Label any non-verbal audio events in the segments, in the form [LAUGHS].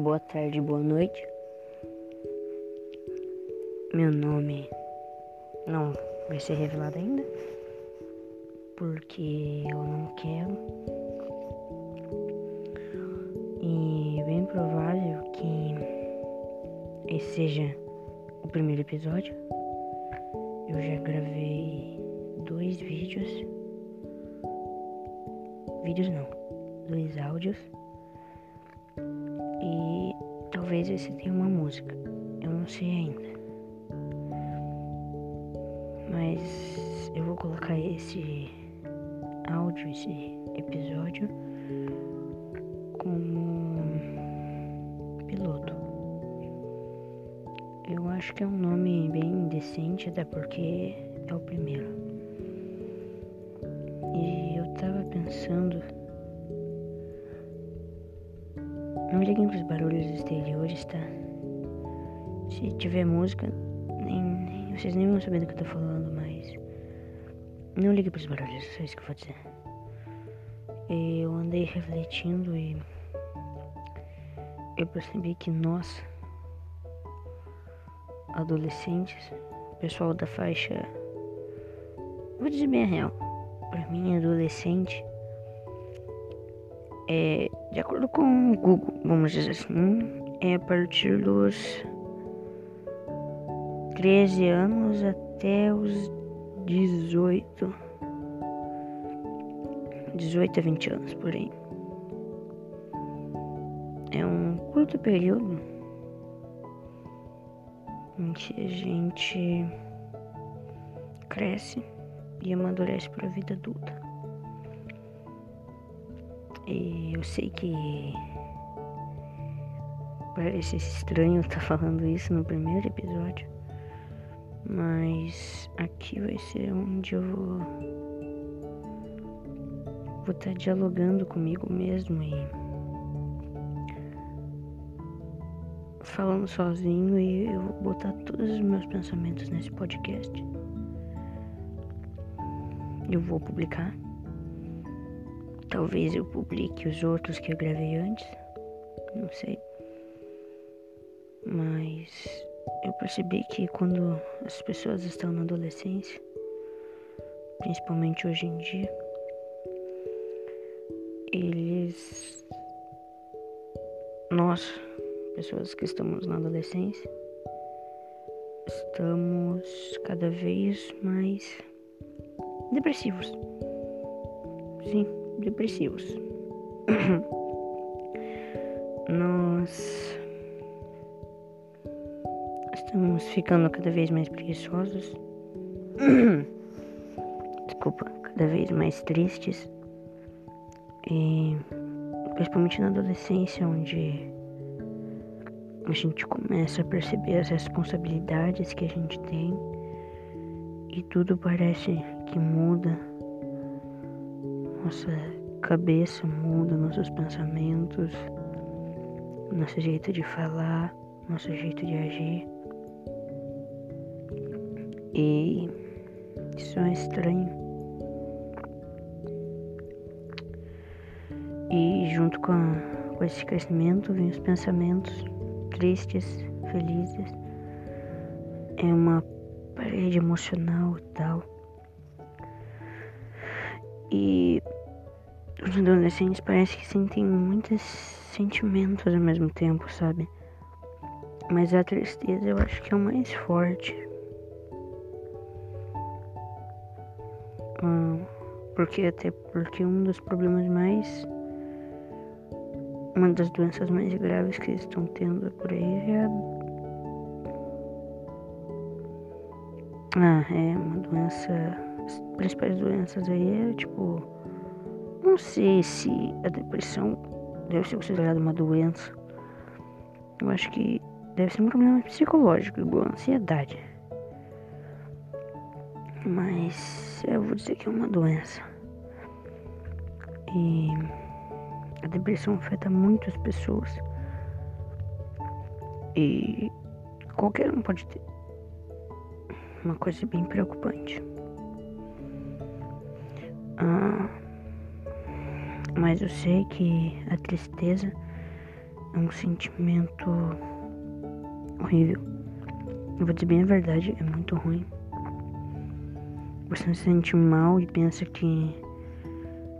boa tarde, boa noite. Meu nome não vai ser revelado ainda, porque eu não quero. E é bem provável que esse seja o primeiro episódio. Eu já gravei dois vídeos. Vídeos não, dois áudios e talvez esse tenha uma música. Eu não sei ainda. Mas eu vou colocar esse áudio, esse episódio como piloto. Eu acho que é um nome bem decente, até porque é o primeiro. E eu tava pensando Não liguem pros barulhos exteriores, tá? Se tiver música, nem, nem, vocês nem vão saber do que eu tô falando, mas. Não ligue pros barulhos, é só isso que eu vou dizer. Eu andei refletindo e. Eu percebi que nós, adolescentes, pessoal da faixa. Vou dizer bem a real. Pra mim, adolescente é, de acordo com o Google, vamos dizer assim, é a partir dos 13 anos até os 18. 18 a 20 anos por aí. É um curto período em que a gente cresce e amadurece para a vida adulta. E eu sei que parece estranho estar tá falando isso no primeiro episódio, mas aqui vai ser onde eu vou vou estar tá dialogando comigo mesmo e falando sozinho e eu vou botar todos os meus pensamentos nesse podcast. Eu vou publicar Talvez eu publique os outros que eu gravei antes, não sei. Mas eu percebi que quando as pessoas estão na adolescência, principalmente hoje em dia, eles. Nós, pessoas que estamos na adolescência, estamos cada vez mais depressivos. Sim depressivos. [COUGHS] Nós estamos ficando cada vez mais preguiçosos. [COUGHS] Desculpa, cada vez mais tristes. E principalmente na adolescência, onde a gente começa a perceber as responsabilidades que a gente tem e tudo parece que muda nossa cabeça muda, nossos pensamentos, nosso jeito de falar, nosso jeito de agir. E isso é estranho. E junto com, com esse crescimento vem os pensamentos tristes, felizes. É uma parede emocional e tal. E os adolescentes parece que sentem muitos sentimentos ao mesmo tempo, sabe? Mas a tristeza eu acho que é o mais forte. Hum, porque até porque um dos problemas mais. Uma das doenças mais graves que eles estão tendo por aí é a. Ah, é uma doença as principais doenças aí é tipo. Não sei se a depressão deve ser considerada uma doença. Eu acho que deve ser um problema psicológico, igual a ansiedade. Mas eu vou dizer que é uma doença. E a depressão afeta muitas pessoas. E qualquer um pode ter. Uma coisa bem preocupante. Mas eu sei que a tristeza é um sentimento horrível. Eu vou dizer bem a verdade, é muito ruim. Você se sente mal e pensa que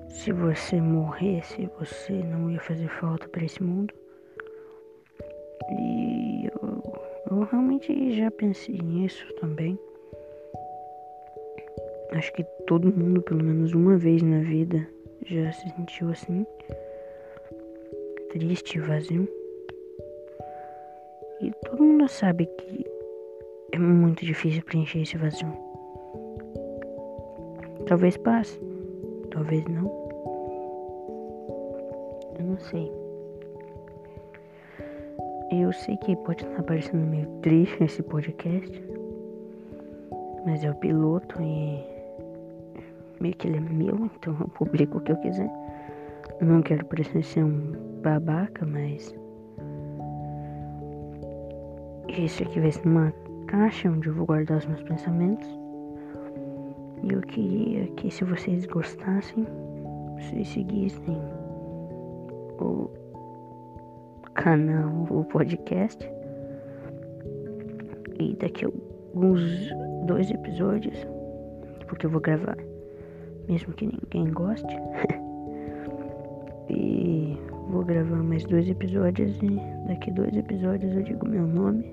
se você morresse, você não ia fazer falta para esse mundo. E eu, eu realmente já pensei nisso também. Acho que todo mundo, pelo menos uma vez na vida, já se sentiu assim. Triste, vazio. E todo mundo sabe que é muito difícil preencher esse vazio. Talvez passe, talvez não. Eu não sei. Eu sei que pode estar parecendo meio triste esse podcast, mas é o piloto e meio que ele é meu, então eu publico o que eu quiser. Não quero parecer ser um babaca, mas isso aqui vai ser uma caixa onde eu vou guardar os meus pensamentos. E eu queria que se vocês gostassem, vocês seguissem o canal, o podcast. E daqui a alguns dois episódios, porque eu vou gravar, mesmo que ninguém goste. [LAUGHS] e vou gravar mais dois episódios e daqui dois episódios eu digo meu nome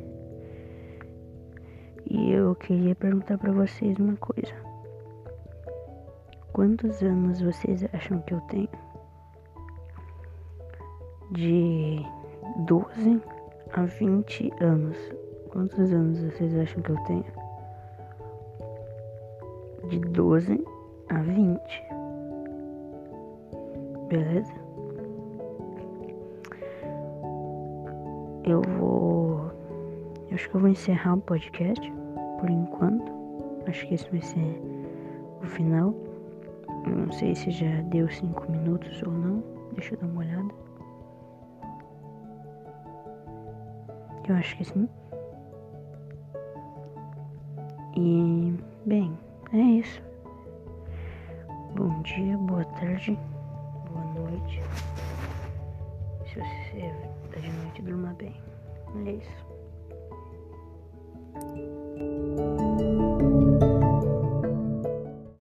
e eu queria perguntar para vocês uma coisa. Quantos anos vocês acham que eu tenho? De 12 a 20 anos. Quantos anos vocês acham que eu tenho? De 12 a 20. Beleza? Eu vou. Eu acho que eu vou encerrar o podcast por enquanto. Acho que esse vai ser o final. Não sei se já deu cinco minutos ou não. Deixa eu dar uma olhada. Eu acho que sim. E, bem, é isso. Bom dia, boa tarde, boa noite. Se você tá de noite, durma bem. É isso.